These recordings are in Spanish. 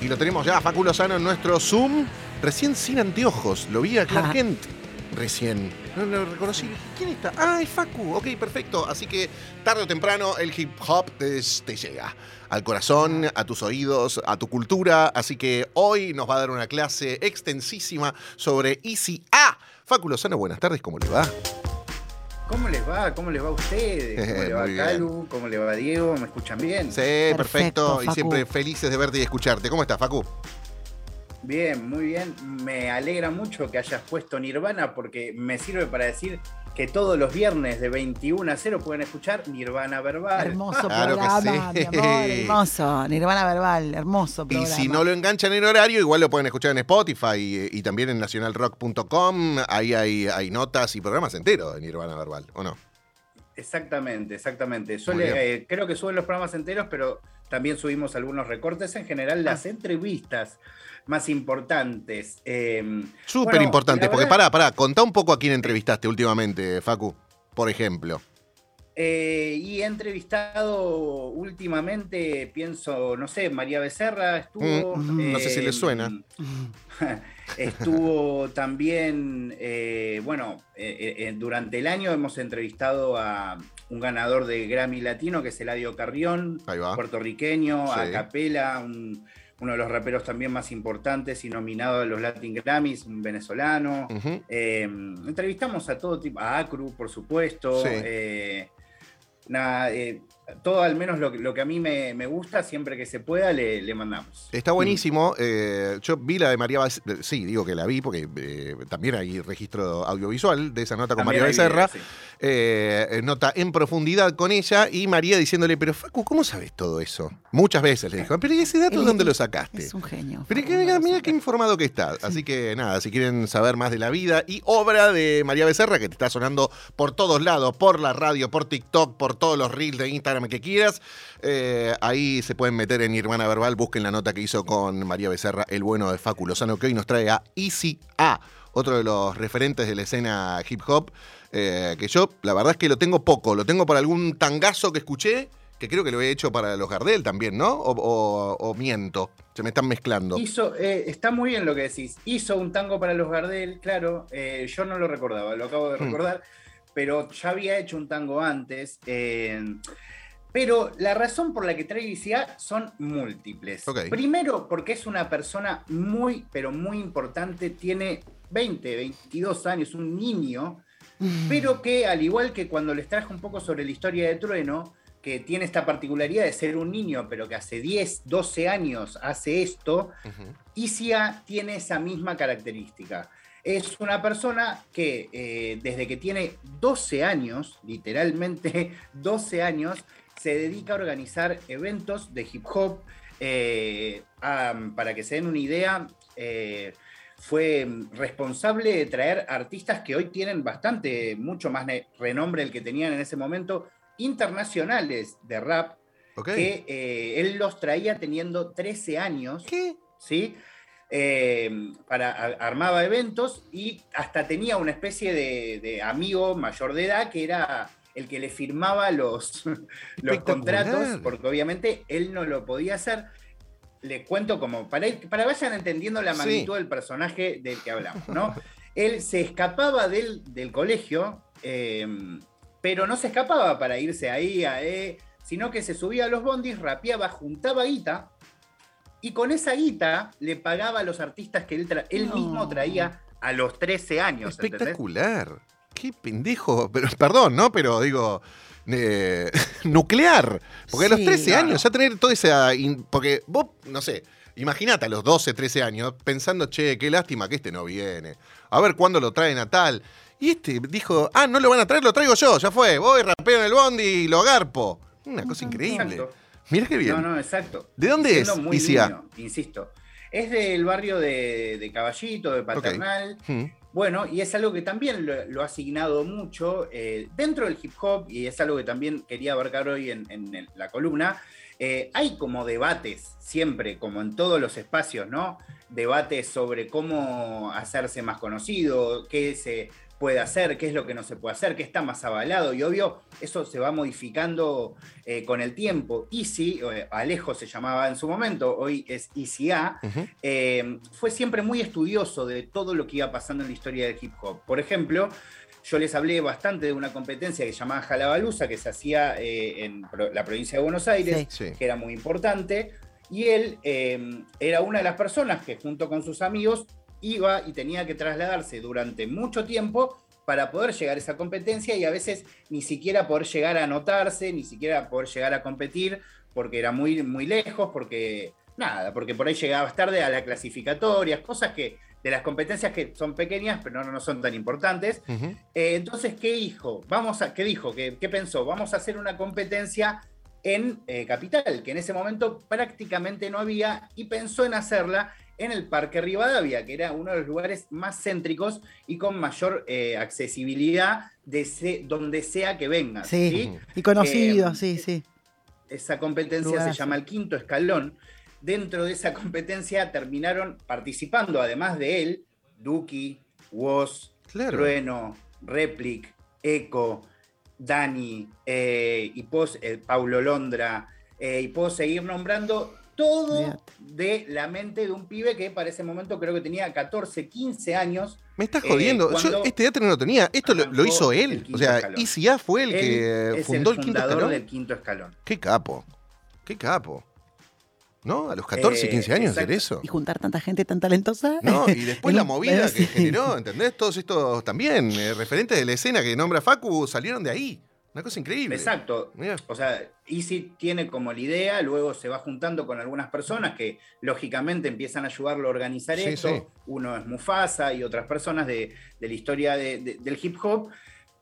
Y lo tenemos ya, Facu Lozano en nuestro Zoom, recién sin anteojos. Lo vi a Clark. Kent recién. No lo reconocí. ¿Quién está? Ah, es Facu. Ok, perfecto. Así que tarde o temprano el hip hop te, te llega al corazón, a tus oídos, a tu cultura. Así que hoy nos va a dar una clase extensísima sobre Easy A. Facu Lozano, buenas tardes, ¿cómo le va? ¿Cómo les va? ¿Cómo les va a ustedes? ¿Cómo le va a. Calu? ¿Cómo le va a Diego? ¿Me escuchan bien? Sí, perfecto. Perfecto, Y siempre felices de verte y escucharte. ¿Cómo estás, Facu? Bien, muy bien. Me alegra mucho que hayas puesto Nirvana porque me sirve para decir que todos los viernes de 21 a 0 pueden escuchar Nirvana Verbal. Hermoso Claro que programa, sí. mi amor, hermoso. Nirvana Verbal, hermoso Y programa. si no lo enganchan en horario, igual lo pueden escuchar en Spotify y, y también en nacionalrock.com. Ahí hay, hay notas y programas enteros de Nirvana Verbal, ¿o no? Exactamente, exactamente. Suele, eh, creo que suben los programas enteros, pero también subimos algunos recortes. En general, las Ah. entrevistas más importantes. eh, Súper Bueno, importante, la porque verdad- pará, pará, contá un poco a quién entrevistaste últimamente, Facu, por ejemplo. Eh, y he entrevistado últimamente, pienso, no sé, María Becerra estuvo. Mm, no sé si le suena. Estuvo también, eh, bueno, eh, eh, durante el año hemos entrevistado a un ganador de Grammy Latino, que es Eladio Carrión, puertorriqueño, Sí. a Capela, un- uno de los raperos también más importantes y nominado a los Latin Grammys, un venezolano. Entrevistamos a todo tipo, a Acru, por supuesto. Sí. nada, todo al menos lo, que- lo que a mí me, me gusta, siempre que se pueda, le, le mandamos. Está buenísimo. eh, yo vi la de María Becerra. Sí, digo que la vi porque eh, también hay registro audiovisual de esa nota con También María Becerra. sí. eh, nota en profundidad con ella y María diciéndole, pero Facu, ¿cómo sabes todo eso? Muchas veces le dijo, pero ¿y ese dato dónde lo sacaste? Es un genio. Pero que, mira qué informado que está. Así que nada, si quieren saber más de la vida y obra de María Becerra, que te está sonando por todos lados, por la radio, por TikTok, por todos los reels de Instagram que quieras, eh, ahí se pueden meter en Nirvana Verbal, busquen la nota que hizo con María Becerra, el bueno de Facu Lozano, que hoy nos trae a Easy A, otro de los referentes de la escena hip hop, eh, que yo la verdad es que lo tengo poco, lo tengo por algún tangazo que escuché, que creo que lo he hecho para los Gardel también, ¿no? O, o- o miento, se me están mezclando. Hizo, eh, está muy bien lo que decís. Hizo un tango para los Gardel, claro. eh, yo no lo recordaba, lo acabo de Hmm. recordar, pero ya había hecho un tango antes. Pero la razón por la que trae ICA son múltiples. Primero, porque es una persona muy, pero muy importante. Tiene 20, 22 años, un niño, pero que al igual que cuando les traje un poco sobre la historia de Trueno, que tiene esta particularidad de ser un niño, pero que hace 10, 12 años hace esto. Isia tiene esa misma característica. Es una persona que eh, desde que tiene 12 años, literalmente 12 años, se dedica a organizar eventos de hip hop. eh, a- para que se den una idea, eh, fue responsable de traer artistas que hoy tienen bastante, mucho más renombre del que tenían en ese momento, internacionales de rap, que eh, él los traía teniendo 13 años. ¿Qué? ¿sí? Eh, para, a- armaba eventos y hasta tenía una especie de, de amigo mayor de edad que era el que le firmaba los, los Espectacular. contratos, porque obviamente él no lo podía hacer. Les cuento como, para, ir- para vayan entendiendo la Sí. magnitud del personaje del que hablamos, ¿no? él se escapaba del, del colegio, eh, pero no se escapaba para irse ahí, a, eh, sino que se subía a los bondis, rapeaba, juntaba guita, y con esa guita le pagaba a los artistas que él, tra- él No. mismo traía a los 13 años. ¿entendés? Qué pendejo. Pero, perdón, ¿no? Pero digo, eh, nuclear. Porque a los Sí, 13 no, años ya tener toda esa... in- porque vos, no sé, imagínate a los 12, 13 años pensando, che, qué lástima que este no viene. A ver cuándo lo traen a tal. Y este dijo, ah, no lo van a traer, lo traigo yo, ya fue. Voy, rapeo en el bondi y lo agarpo. Una cosa increíble. Exacto. Mira qué bien. No, no, exacto. ¿De dónde siendo es, muy Isia? niño, insisto. Es del barrio de, de Caballito, de Paternal. Hmm. Bueno, y es algo que también lo, ha asignado mucho eh, dentro del hip hop, y es algo que también quería abarcar hoy en, la columna. eh, hay como debates, siempre, como en todos los espacios, ¿no? Debates sobre cómo hacerse más conocido, qué se puede hacer, qué es lo que no se puede hacer, qué está más avalado. Y obvio, eso se va modificando eh, con el tiempo. Easy, eh, Alejo se llamaba en su momento, hoy es Easy A, eh, fue siempre muy estudioso de todo lo que iba pasando en la historia del hip hop. Por ejemplo, yo les hablé bastante de una competencia que se llamaba Jalabaluza, que se hacía en la provincia de Buenos Aires, que era muy importante. Y él era una de las personas que junto con sus amigos iba y tenía que trasladarse durante mucho tiempo para poder llegar a esa competencia y a veces ni siquiera poder llegar a anotarse, ni siquiera poder llegar a competir, porque era muy, muy lejos, porque nada, porque por ahí llegabas tarde a la clasificatoria, cosas que de las competencias que son pequeñas, pero no, no son tan importantes. Eh, entonces, ¿qué dijo? Vamos a, ¿Qué dijo? ¿Qué, pensó? Vamos a hacer una competencia en eh, Capital, que en ese momento prácticamente no había, y pensó en hacerla en el Parque Rivadavia, que era uno de los lugares más céntricos y con mayor eh, accesibilidad de donde sea que venga. Sí, y conocido, eh, sí, sí. Esa competencia se llama el quinto escalón. Dentro de esa competencia terminaron participando, además de él, Duki, Woz, Trueno, Replic, Eco, Dani, eh, y Paulo Londra, y puedo seguir nombrando todo de la mente de un pibe que para ese momento creo que tenía 14, 15 años. Me estás jodiendo. Eh, Yo este dato no lo tenía. Esto lo, hizo él. O sea, ICA fue el que fundó el, quinto escalón. del quinto escalón. Qué capo. Qué capo. ¿No? A los 14, 15 eh, años hacer eso. Y juntar tanta gente tan talentosa. No, y después la movida que generó, ¿entendés? Todos estos también, eh, referentes de la escena que nombra Facu, salieron de ahí. Una cosa increíble. Exacto. O sea, Easy tiene como la idea, luego se va juntando con algunas personas que lógicamente empiezan a ayudarlo a organizar esto. Uno es Mufasa y otras personas de, la historia del hip hop.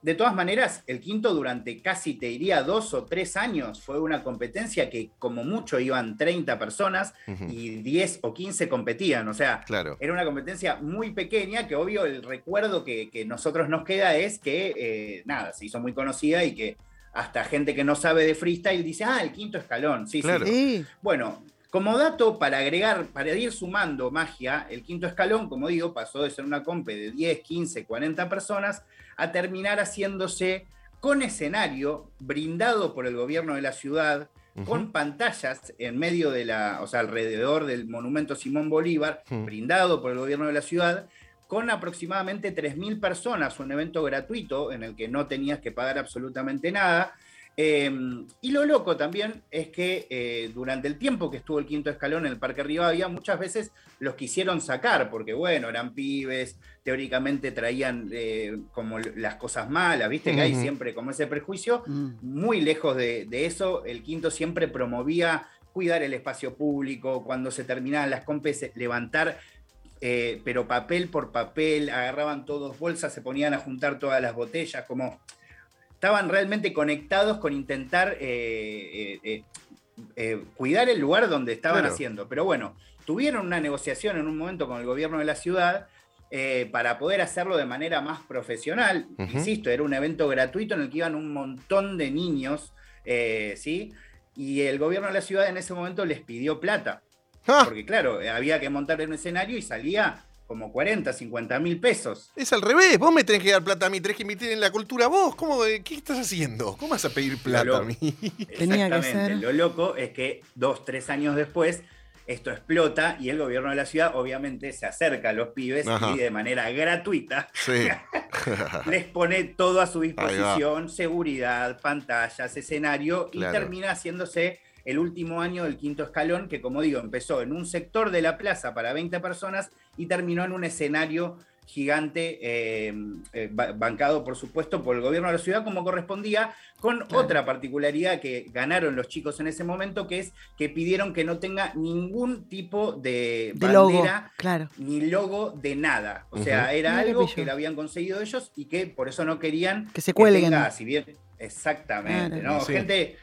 De todas maneras, el quinto durante casi, te diría, dos o tres años fue una competencia que como mucho iban 30 personas y 10 o 15 competían. O sea, era una competencia muy pequeña que obvio el recuerdo que, nosotros nos queda es que, eh, nada, se hizo muy conocida y que hasta gente que no sabe de freestyle dice, ah, el quinto escalón. Sí, sí. Bueno, como dato para agregar, para ir sumando magia, el quinto escalón, como digo, pasó de ser una compe de 10, 15, 40 personas a terminar haciéndose con escenario brindado por el gobierno de la ciudad, con pantallas en medio de la, o sea, alrededor del monumento Simón Bolívar, brindado por el gobierno de la ciudad, con aproximadamente 3.000 personas, un evento gratuito en el que no tenías que pagar absolutamente nada, Em, y lo loco también es que eh, durante el tiempo que estuvo el quinto escalón en el Parque Rivadavia, muchas veces los quisieron sacar, porque bueno, eran pibes, teóricamente traían eh, como las cosas malas, viste que hay siempre como ese prejuicio. Mm. Muy lejos de, eso, el quinto siempre promovía cuidar el espacio público, cuando se terminaban las compes, levantar eh, pero papel por papel, agarraban todos bolsas, se ponían a juntar todas las botellas, como estaban realmente conectados con intentar eh, eh, eh, cuidar el lugar donde estaban haciendo. Pero bueno, tuvieron una negociación en un momento con el gobierno de la ciudad para poder hacerlo de manera más profesional. Insisto, era un evento gratuito en el que iban un montón de niños, ¿sí? Y el gobierno de la ciudad en ese momento les pidió plata. Ah. Porque claro, había que montar un escenario y salía como 40, 50 mil pesos. Es al revés, vos me tenés que dar plata a mí, tenés que invertir en la cultura vos. ¿Cómo, ¿Qué estás haciendo? ¿Cómo vas a pedir plata a mí? Exactamente, lo loco es que dos, tres años después esto explota y el gobierno de la ciudad obviamente se acerca a los pibes y de manera gratuita les pone todo a su disposición, seguridad, pantallas, escenario y termina haciéndose el último año del quinto escalón, que como digo, empezó en un sector de la plaza para 20 personas y terminó en un escenario gigante, eh, eh, bancado por supuesto por el gobierno de la ciudad como correspondía, con otra particularidad que ganaron los chicos en ese momento, que es que pidieron que no tenga ningún tipo de, bandera claro. ni logo de nada. O sea, era algo que lo habían conseguido ellos y que por eso no querían que se cuelguen. si bien, exactamente, ¿no? Gente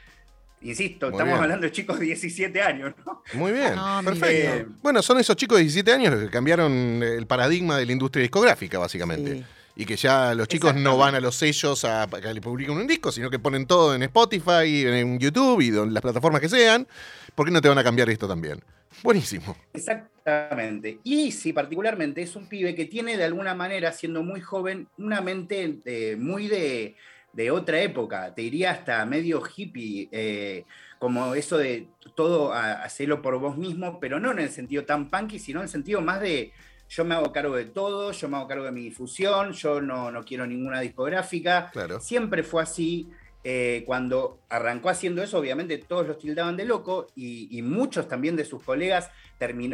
Insisto, estamos hablando de chicos de 17 años, ¿no? Muy bien, perfecto. bueno, son esos chicos de 17 años los que cambiaron el paradigma de la industria discográfica, básicamente. Y que ya los chicos no van a los sellos a, que le publiquen un disco, sino que ponen todo en Spotify, en YouTube y en las plataformas que sean. ¿Por qué no te van a cambiar esto también? Buenísimo. Exactamente. Y sí, particularmente es un pibe que tiene de alguna manera, siendo muy joven, una mente eh, muy de, de, otra época. Te diría hasta medio hippie, eh, como eso de todo hacerlo por vos mismo, pero no en el sentido tan punky, sino en el sentido más de yo me hago cargo de todo, yo me hago cargo de mi difusión, yo no, no quiero ninguna discográfica. Claro. Siempre fue así. Eh, cuando arrancó haciendo eso, obviamente todos los tildaban de loco y, y muchos también de sus colegas,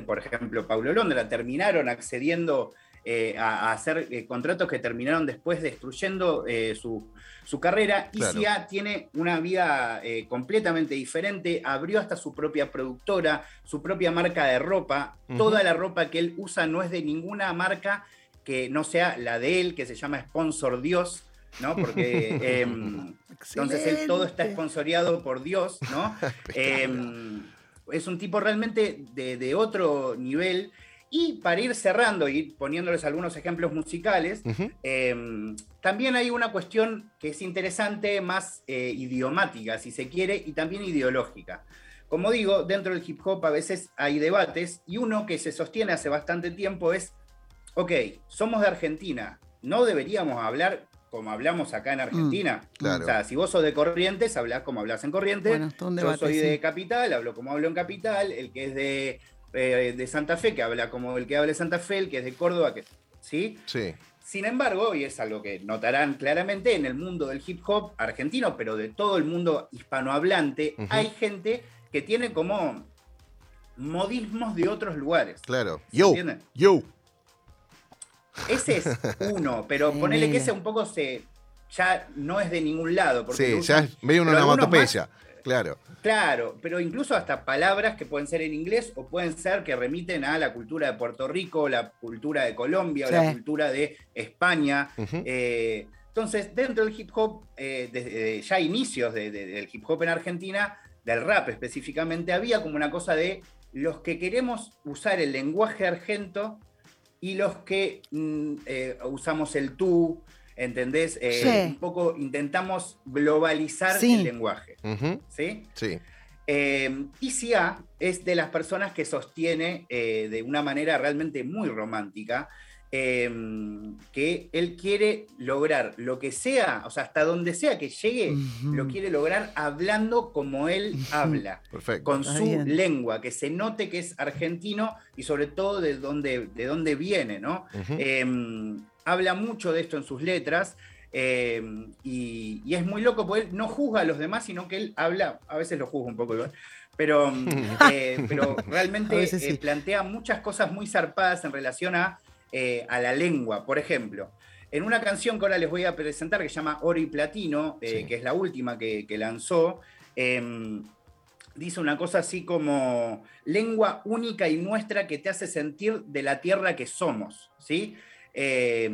por ejemplo, Paulo Londra, terminaron accediendo eh, a, a, hacer eh, contratos que terminaron después destruyendo eh, su, su, carrera. Claro. ICA tiene una vida eh, completamente diferente, abrió hasta su propia productora, su propia marca de ropa. Toda la ropa que él usa no es de ninguna marca que no sea la de él, que se llama Sponsor Dios. ¿no? Porque em, entonces él todo está esponsoreado por Dios, ¿no? Em, es un tipo realmente de, de otro nivel. Y para ir cerrando y poniéndoles algunos ejemplos musicales, em, también hay una cuestión que es interesante, más eh, idiomática, si se quiere, y también ideológica. Como digo, dentro del hip hop a veces hay debates y uno que se sostiene hace bastante tiempo es, ok, somos de Argentina, no deberíamos hablar como hablamos acá en Argentina. claro. O sea, si vos sos de Corrientes, hablás como hablas en Corrientes. Bueno, Yo debate, soy sí. de Capital, hablo como hablo en Capital. El que es de, eh, de Santa Fe, que habla como el que habla de Santa Fe. El que es de Córdoba, que... ¿Sí? Sí. Sin embargo, y es algo que notarán claramente en el mundo del hip hop argentino, pero de todo el mundo hispanohablante, hay gente que tiene como modismos de otros lugares. Claro. ¿Se Yo. Yo. Ese es uno, pero ponele que ese un poco se ya no es de ningún lado. Porque Sí, ya es medio una onomatopeya. Claro. Claro, pero incluso hasta palabras que pueden ser en inglés o pueden ser que remiten a la cultura de Puerto Rico, la cultura de Colombia, o la cultura de España. Eh, entonces, dentro del hip hop, eh, desde ya inicios de- de- del hip hop en Argentina, del rap específicamente, había como una cosa de los que queremos usar el lenguaje argento y los que mm, eh, usamos el tú, ¿entendés? Eh, Sí. Un poco intentamos globalizar Sí. el lenguaje. ¿sí? Sí. Eh, ICA es de las personas que sostiene eh, de una manera realmente muy romántica eh, que él quiere lograr lo que sea, o sea, hasta donde sea que llegue, lo quiere lograr hablando como él habla, Perfecto. con Está su bien. lengua, que se note que es argentino y sobre todo de dónde, de dónde viene, ¿no? Eh, habla mucho de esto en sus letras eh, y, y es muy loco porque él no juzga a los demás, sino que él habla, a veces lo juzga un poco igual, pero, eh, pero realmente eh, plantea muchas cosas muy zarpadas en relación a, a la lengua. Por ejemplo, en una canción que ahora les voy a presentar que se llama Oro y Platino, Sí. que es la última que, que lanzó, em, dice una cosa así como lengua única y nuestra que te hace sentir de la tierra que somos, ¿sí? Eh,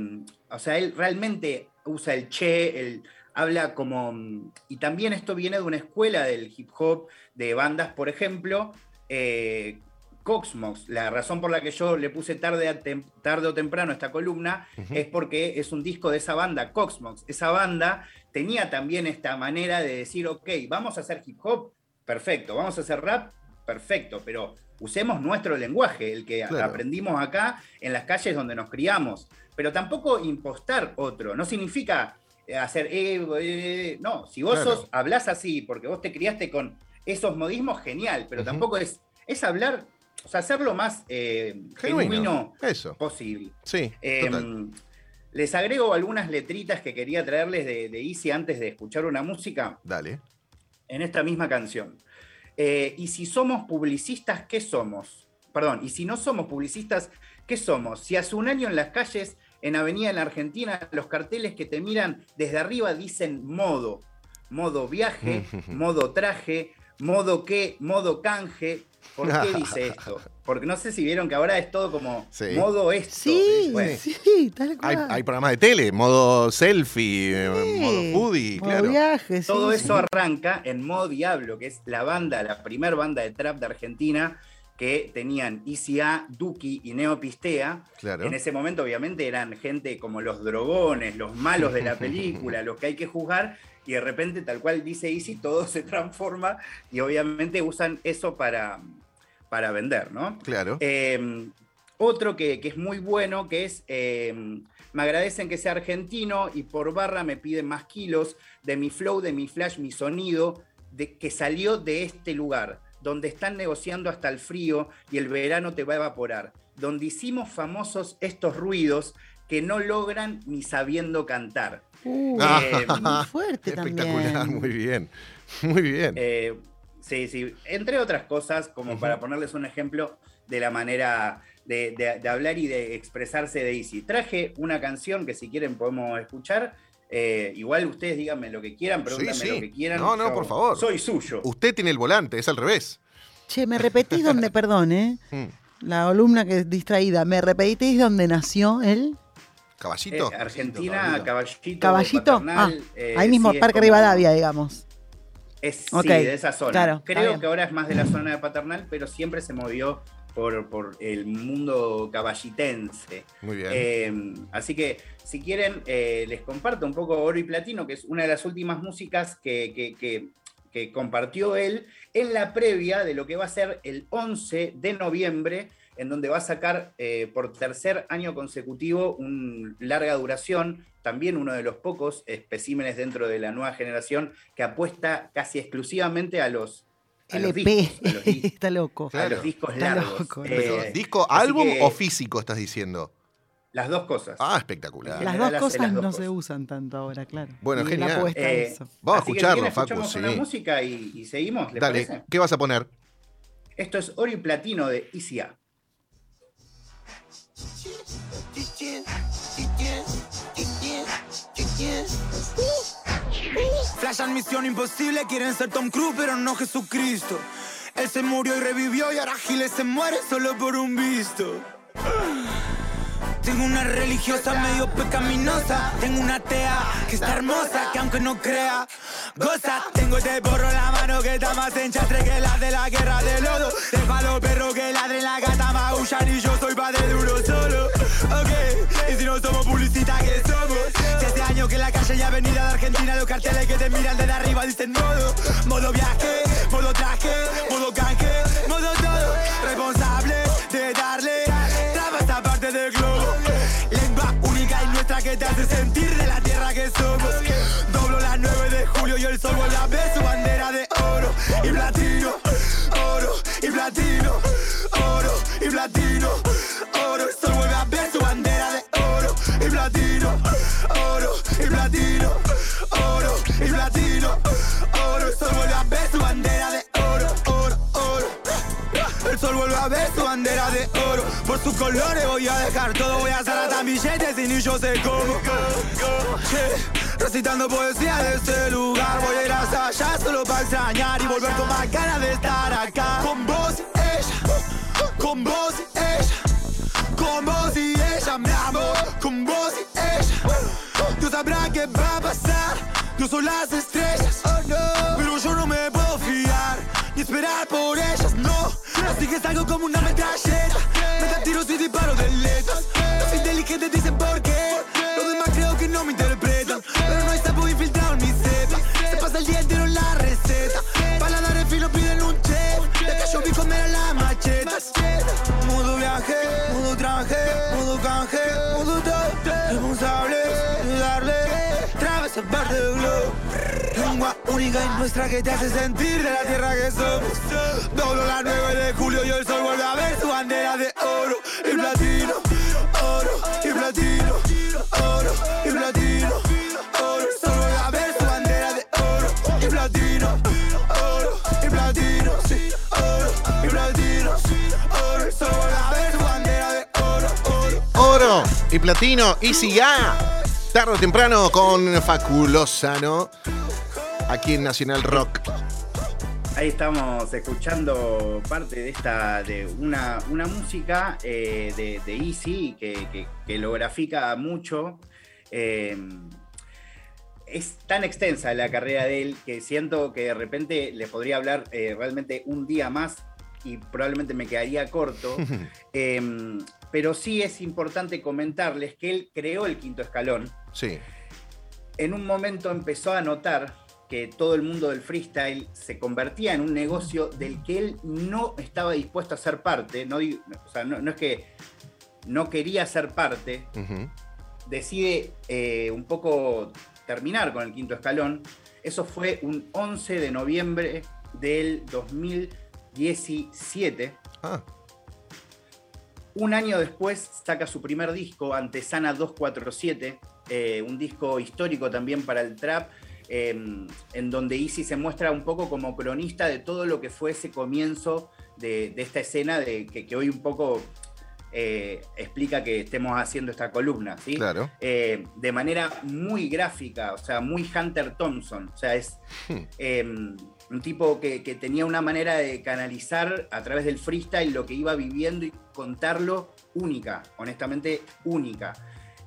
o sea, él realmente usa el che, habla como... Y también esto viene de una escuela del hip hop, de bandas, por ejemplo, eh, Coxmox. La razón por la que yo le puse tarde, a tem- tarde o temprano esta columna es porque es un disco de esa banda, Coxmox. Esa banda tenía también esta manera de decir, ok, vamos a hacer hip hop, perfecto, vamos a hacer rap, perfecto, pero usemos nuestro lenguaje, el que Claro. aprendimos acá en las calles donde nos criamos, pero tampoco impostar otro, no significa eh, hacer, eh, eh, no, si vos Claro. sos, hablás así porque vos te criaste con esos modismos, genial, pero tampoco es, es hablar, o sea, hacerlo más eh, Genuino. genuino Eso. posible. Sí. Total. les agrego algunas letritas que quería traerles de, de Easy antes de escuchar una música Dale. en esta misma canción. Eh, y si somos publicistas, ¿qué somos? Perdón, y si no somos publicistas, ¿qué somos? Si hace un año en las calles, en Avenida en la Argentina, los carteles que te miran desde arriba dicen modo, modo viaje, modo traje, modo qué, modo canje. ¿Por qué dice esto? Porque no sé si vieron que ahora es todo como Sí. modo esto. Sí, Bueno, sí, tal Hay, cual. hay programas de tele, modo selfie, eh, Sí, modo foodie, modo claro. viaje, sí, Todo eso arranca en Modo Diablo, que es la banda, la primer banda de trap de Argentina, que tenían ICA, Duki y Neopistea. Claro. En ese momento, obviamente, eran gente como los drogones, los malos de la película, los que hay que juzgar, y de repente, tal cual dice Easy, todo se transforma y obviamente usan eso para, para vender, ¿no? Claro. Eh, otro que, que es muy bueno, que es, eh, me agradecen que sea argentino y por barra me piden más kilos de mi flow, de mi flash, mi sonido, de, que salió de este lugar, donde están negociando hasta el frío y el verano te va a evaporar, donde hicimos famosos estos ruidos que no logran ni sabiendo cantar. Uh, Eh, muy fuerte Espectacular, también. muy bien. Muy bien. Eh, sí, sí. Entre otras cosas, como para ponerles un ejemplo de la manera de, de- de hablar y de expresarse de Easy. Traje una canción que si quieren podemos escuchar. Eh, igual ustedes díganme lo que quieran, pregúntenme sí. lo que quieran. No, no, Yo por favor. Soy suyo. Usted tiene el volante, es al revés. Che, me repetís dónde, perdón, ¿eh? Mm. La columna que es distraída. ¿Me repetís dónde nació él? Eh, Caballito. Argentina, Caballito. ¿Caballito? Paternal, ah, eh, ahí mismo, sí, Parque como- Rivadavia, digamos. Es, Ok, sí, de esa zona. claro, Creo que ahora es más de la zona de Paternal, pero siempre se movió por, por el mundo caballitense. Muy bien. Eh, así que si quieren, eh, les comparto un poco Oro y Platino, que es una de las últimas músicas que, que- que- que compartió él en la previa de lo que va a ser el 11 de noviembre, en donde va a sacar eh, por tercer año consecutivo un larga duración, también uno de los pocos especímenes dentro de la nueva generación que apuesta casi exclusivamente a los, a los LP. discos, a los dis- Está loco. a Claro. los discos Está largos. loco, Pero, Eh, ¿Disco, álbum que- o físico estás diciendo? Las dos cosas. Ah, espectacular. Las dos cosas las dos no cosas. se usan tanto ahora, claro. Bueno, Y genial. Eh, eso. Vamos a Así escucharlo, Facu, escuchamos sí. una música y, y seguimos, ¿les Dale, parece? ¿qué vas a poner? Esto es Oro y Platino de ICA. Flashan misión imposible, quieren ser Tom Cruise, pero no Jesucristo. Él se murió y revivió y ahora Giles se muere solo por un visto. Tengo una religiosa medio pecaminosa. Tengo una tea que está hermosa, que aunque no crea, goza. Tengo este porro en la mano que está más enchastre que la de la guerra de lodo. Dejo a los perros que ladren la gata maullan y yo soy padre de uno solo. Ok, y si no somos publicistas, ¿qué somos? Si hace años que la calle y avenida de Argentina los carteles que te miran desde arriba dicen modo, modo viaje, modo traje, modo canje, modo todo. Responsable de darle parte del globo. Lengua única y nuestra que te hace sentir de la tierra que somos. Doblo las 9 de julio y el sol vuelve a ver su bandera de oro y platino, oro y platino, oro y platino, oro. El sol vuelve a ver su bandera de oro y platino, oro y platino, sus colores voy a dejar todo. Voy a hacer hasta billetes y ni yo sé cómo. Recitando poesía de ese lugar. Voy a ir hasta allá solo para extrañar y volver con más ganas de estar acá. Con vos y ella. Con vos y ella. Con vos y ella, mi amor. Con vos y ella. Dios sabrá qué va a pasar. Yo soy las estrellas. Pero yo no me puedo fiar. Ni esperar por ellas, no. Así que salgo como una metralleta. Tiros y disparos de letras. Los inteligentes dicen por qué. Los demás creo que no me interpretan. Pero no hay sapo infiltrado en mi cepa. Se pasa el día entero en la receta. Paladares finos piden un che. De yo vi comer a las machetas. Modo viaje, modo traje, modo canje, modo todo. Responsable darle travesa parte del globo. Lengua única y nuestra que te hace sentir de la tierra que somos. Doblo las 9 de julio y el sol vuelve a ver su bandera de oro y platino, oro y platino, oro y platino, oro. El sol vuelve a ver su bandera de oro y platino, oro y platino, oro y platino, oro. El sol vuelve a ver su bandera de oro, oro. Oro y platino, Easy ya. Tarde o temprano con Facu Lozano. Aquí en Nacional Rock. Ahí estamos escuchando parte de esta, de una, una música eh, de, de Easy que, que- que lo grafica mucho. Eh, es tan extensa la carrera de él que siento que de repente le podría hablar eh, realmente un día más y probablemente me quedaría corto. Eh, pero sí es importante comentarles que él creó el quinto escalón Sí. en un momento empezó a notar que todo el mundo del freestyle se convertía en un negocio del que él no estaba dispuesto a ser parte, no, o sea, no, es que no quería ser parte, decide eh, un poco terminar con el quinto escalón. Eso fue un 11 de noviembre del 2017. Ah. Un año después saca su primer disco, Antesana 247, eh, un disco histórico también para el trap, em, en donde Easy se muestra un poco como cronista de todo lo que fue ese comienzo de, esta escena de, que, hoy un poco eh, explica que estemos haciendo esta columna, ¿sí? Claro. Eh, de manera muy gráfica, o sea, muy Hunter Thompson. O sea, es hmm. em, un tipo que, tenía una manera de canalizar a través del freestyle lo que iba viviendo y contarlo única, honestamente única.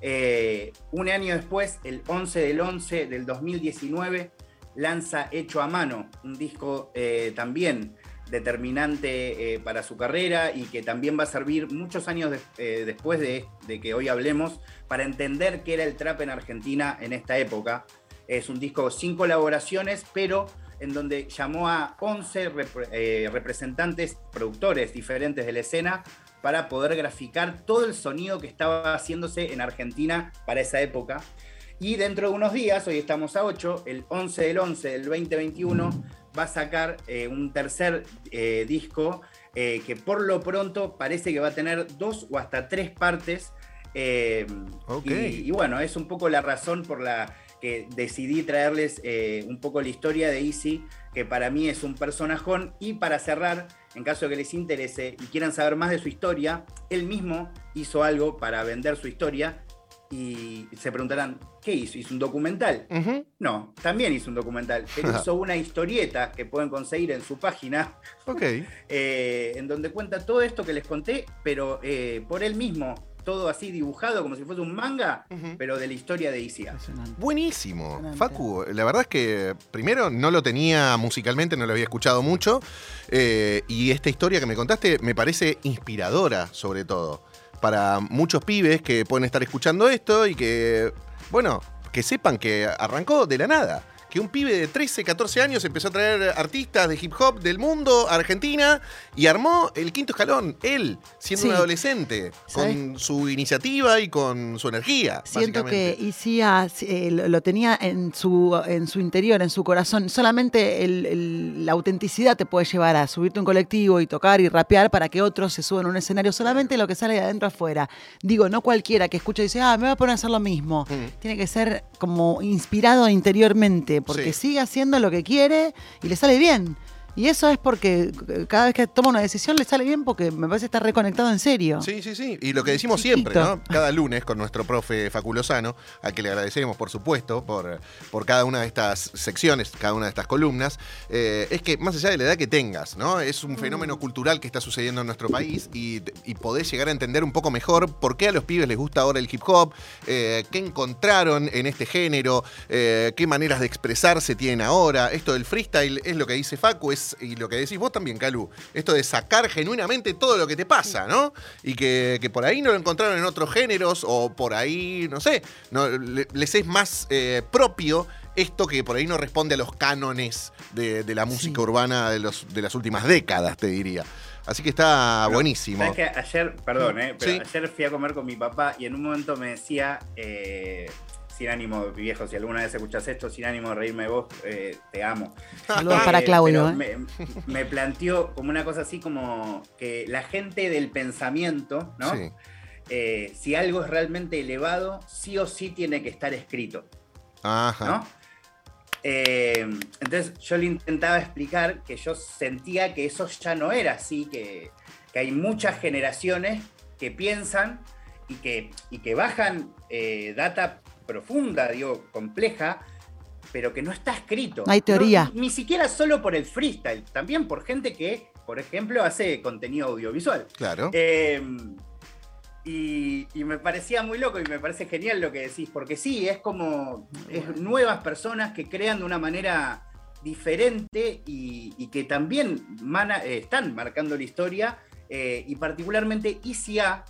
Eh, un año después, el 11 del 11 del 2019, lanza Hecho a Mano, un disco eh, también determinante eh, para su carrera y que también va a servir muchos años después de, que hoy hablemos para entender qué era el trap en Argentina en esta época. Es un disco sin colaboraciones, pero en donde llamó a 11 eh, representantes, productores diferentes de la escena, para poder graficar todo el sonido que estaba haciéndose en Argentina para esa época. Y dentro de unos días, hoy estamos a 8, el 11 del 11 del 2021, va a sacar eh, un tercer eh, disco que por lo pronto parece que va a tener dos o hasta tres partes. y, bueno, es un poco la razón por la que decidí traerles eh, un poco la historia de Easy, que para mí es un personajón. Y para cerrar, en caso de que les interese y quieran saber más de su historia, él mismo hizo algo para vender su historia. Y se preguntarán, ¿qué hizo? ¿Hizo un documental? No, también hizo un documental. Él hizo una historieta que pueden conseguir en su página. Eh, en donde cuenta todo esto que les conté, pero eh, por él mismo todo así dibujado como si fuese un manga, pero de la historia de ICA. Buenísimo. Facu, la verdad es que primero no lo tenía musicalmente, no lo había escuchado mucho. Eh, y esta historia que me contaste me parece inspiradora, sobre todo. Para muchos pibes que pueden estar escuchando esto y que, bueno, que sepan que arrancó de la nada que un pibe de 13, 14 años empezó a traer artistas de hip hop del mundo a Argentina y armó el quinto escalón, él, siendo un adolescente, con su iniciativa y con su energía. Siento que Isia eh, lo tenía en su, en su interior, en su corazón. Solamente la autenticidad te puede llevar a subirte a un colectivo y tocar y rapear para que otros se suban a un escenario. Solamente lo que sale de adentro afuera. Digo, no cualquiera que escucha y dice, ah, me voy a poner a hacer lo mismo. Mm. Tiene que ser como inspirado interiormente porque sigue haciendo lo que quiere y le sale bien. Y eso es porque eh, cada vez que toma una decisión le sale bien porque me parece estar reconectado en serio. Sí, sí, sí. Y lo que decimos siempre, ¿no? Cada lunes con nuestro profe Faculosano, a que le agradecemos, por supuesto, por, por cada una de estas secciones, cada una de estas columnas, eh, es que más allá de la edad que tengas, ¿no? Es un fenómeno mm. cultural que está sucediendo en nuestro país y, podés llegar a entender un poco mejor por qué a los pibes les gusta ahora el hip hop, eh, qué encontraron en este género, qué maneras de expresarse tienen ahora. Esto del freestyle es lo que dice Facu, es y lo que decís vos también, Calu, esto de sacar genuinamente todo lo que te pasa, ¿no? Y que, por ahí no lo encontraron en otros géneros o por ahí, no sé, no, les es más eh, propio esto que por ahí no responde a los cánones de, la música urbana de, los, de las últimas décadas, te diría. Así que está buenísimo. ¿Sabes que ayer, perdón, eh, pero ayer fui a comer con mi papá y en un momento me decía, eh, sin ánimo, viejo, si alguna vez escuchas esto, sin ánimo de reírme de vos, eh, te amo. Saludos para Claudio. ¿eh? Me, planteó como una cosa así como que la gente del pensamiento, ¿no? Eh, si algo es realmente elevado, sí o sí tiene que estar escrito. Ajá. ¿no? entonces yo le intentaba explicar que yo sentía que eso ya no era así, que, que hay muchas generaciones que piensan y que, y que bajan data profunda, digo, compleja, pero que no está escrito. hay teoría. ni siquiera solo por el freestyle, también por gente que, por ejemplo, hace contenido audiovisual. Claro. Em, y, me parecía muy loco y me parece genial lo que decís, porque sí, es como nuevas personas que crean de una manera diferente y, que también eh, están marcando la historia. Eh, y particularmente ICA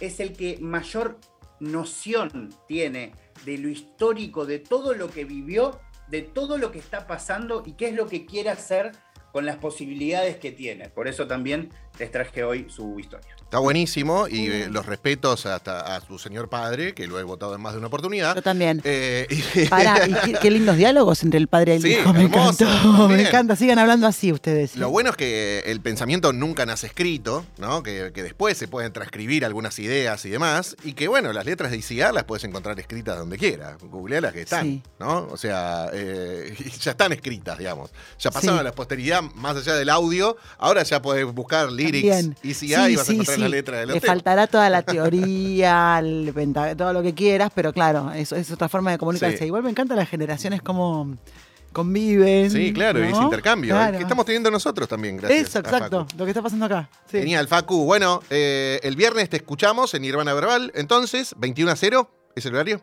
es el que mayor noción tiene de lo histórico, de todo lo que vivió de todo lo que está pasando y qué es lo que quiere hacer con las posibilidades que tiene. Por eso también les traje hoy su historia. Está buenísimo y eh, los respetos hasta a su señor padre, que lo he votado en más de una oportunidad. Yo también. Eh, y- Para, y qué, qué lindos diálogos entre el padre y el Sí, hijo. Me hermoso, encantó. Me encanta. Sigan hablando así ustedes. Lo bueno es que el pensamiento nunca nace escrito, ¿no? Que, que después se pueden transcribir algunas ideas y demás. Y que, bueno, las letras de ICA las puedes encontrar escritas donde quiera. Googlealas que están, Sí. ¿no? O sea, eh, ya están escritas, digamos. Ya pasaron Sí. a la posteridad más allá del audio. Ahora ya podés buscar lyrics También. Y Sí, vas a encontrar sí. la letra de los Le temas. faltará toda la teoría, el penta- todo lo que quieras, pero claro, eso es otra forma de comunicarse. Igual me encantan las generaciones como conviven. Sí, claro, y ¿no? ese intercambio. Claro. Que estamos teniendo nosotros también, gracias. Eso, exacto. Lo que está pasando acá. Sí. Genial, Facu. Bueno, eh, el viernes te escuchamos en Nirvana Verbal. Entonces, 21 a 0, ¿es el horario?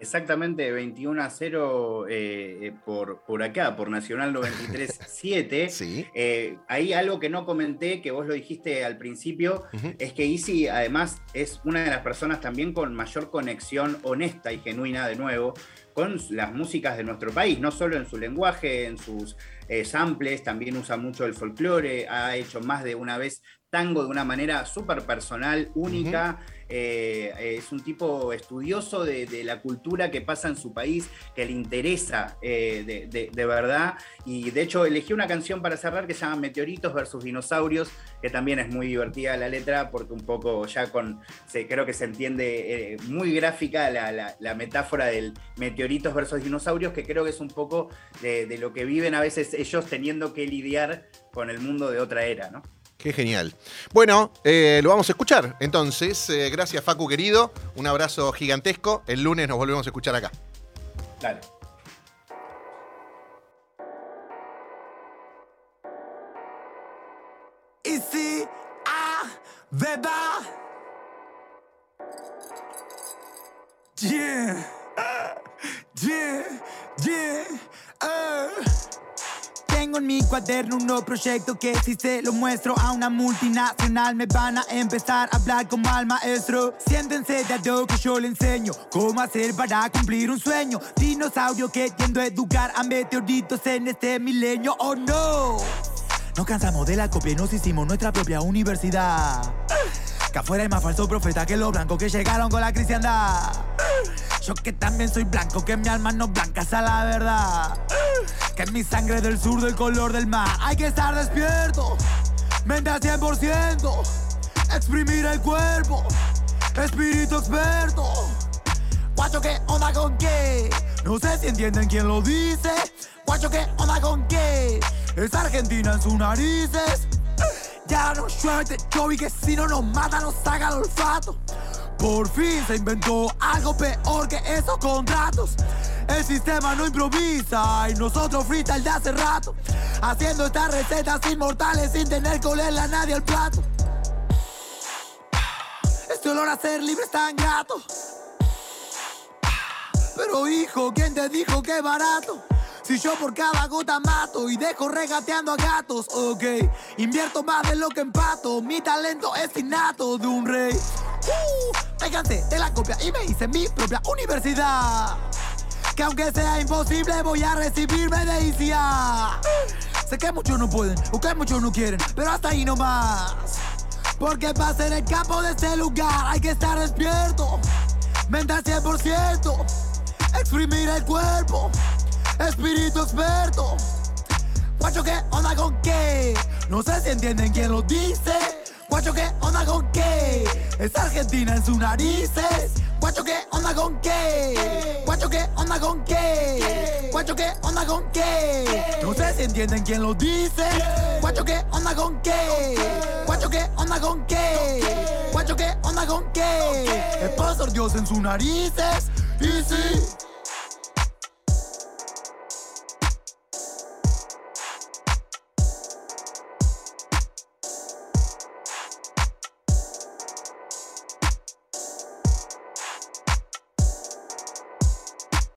Exactamente, 21 a 0 eh, eh, por, por acá, por Nacional 93.7. Sí. Eh, ahí algo que no comenté, que vos lo dijiste al principio, es que Easy además es una de las personas también con mayor conexión honesta y genuina, de nuevo, con las músicas de nuestro país, no solo en su lenguaje, en sus eh, samples, también usa mucho el folclore, ha hecho más de una vez tango de una manera súper personal, única. Eh, es un tipo estudioso de, la cultura que pasa en su país, que le interesa eh, de, verdad. Y de hecho elegí una canción para cerrar que se llama Meteoritos versus Dinosaurios, que también es muy divertida la letra, porque un poco ya con, se, creo que se entiende eh, muy gráfica la, la- metáfora del meteoritos versus dinosaurios, que creo que es un poco de, de lo que viven a veces ellos teniendo que lidiar con el mundo de otra era, ¿no? Qué genial. Bueno, eh, lo vamos a escuchar. Entonces, eh, gracias Facu querido. Un abrazo gigantesco. El lunes nos volvemos a escuchar acá. Dale. Ici à Weber. Yeah, yeah, yeah. Tengo en mi cuaderno un nuevo proyecto que si se lo muestro a una multinacional me van a empezar a hablar como al maestro. Siéntense de a dos que yo le enseño cómo hacer para cumplir un sueño. Dinosaurio que tiendo a educar a meteoritos en este milenio. Oh no. Nos cansamos de la copia y nos hicimos nuestra propia universidad. Que afuera hay más falso profeta que los blancos que llegaron con la cristiandad. Yo que también soy blanco, que mi alma no blanca, esa la verdad. Que mi sangre del sur del color del mar. Hay que estar despierto, mente al 100%. Exprimir el cuerpo, espíritu experto. Guacho, ¿qué onda con qué? No sé si entienden quién lo dice. Guacho, ¿qué onda con qué? Es Argentina en sus narices. Ya no llueve techo y que si no nos mata nos saca el olfato. Por fin se inventó algo peor que esos contratos. El sistema no improvisa y nosotros freestyle de hace rato. Haciendo estas recetas inmortales sin tener que olerle a nadie el plato. Este olor a ser libre es tan grato. Pero hijo, ¿quién te dijo que barato? Si yo por cada gota mato y dejo regateando a gatos, ok. Invierto más de lo que empato. Mi talento es innato de un rey. Uh, me cansé de la copia y me hice mi propia universidad. Que aunque sea imposible, voy a recibirme de. Sé que muchos no pueden, o que muchos no quieren, pero hasta ahí nomás. Porque para ser el capo de este lugar hay que estar despierto. Mente al 100%. Exprimir el cuerpo. Espíritu experto. Guacho, ¿qué onda con qué? No sé si entienden quién lo dice. Guacho, ¿qué onda con qué? Es Argentina en sus narices. Guacho, ¿qué onda con qué? Guacho, ¿qué onda con qué? Guacho, ¿qué onda con qué? No sé si entienden quién lo dice. Guacho, ¿qué onda con qué? Guacho, ¿qué onda con qué? Guacho, ¿qué onda con qué? Sponsor Dios en sus narices.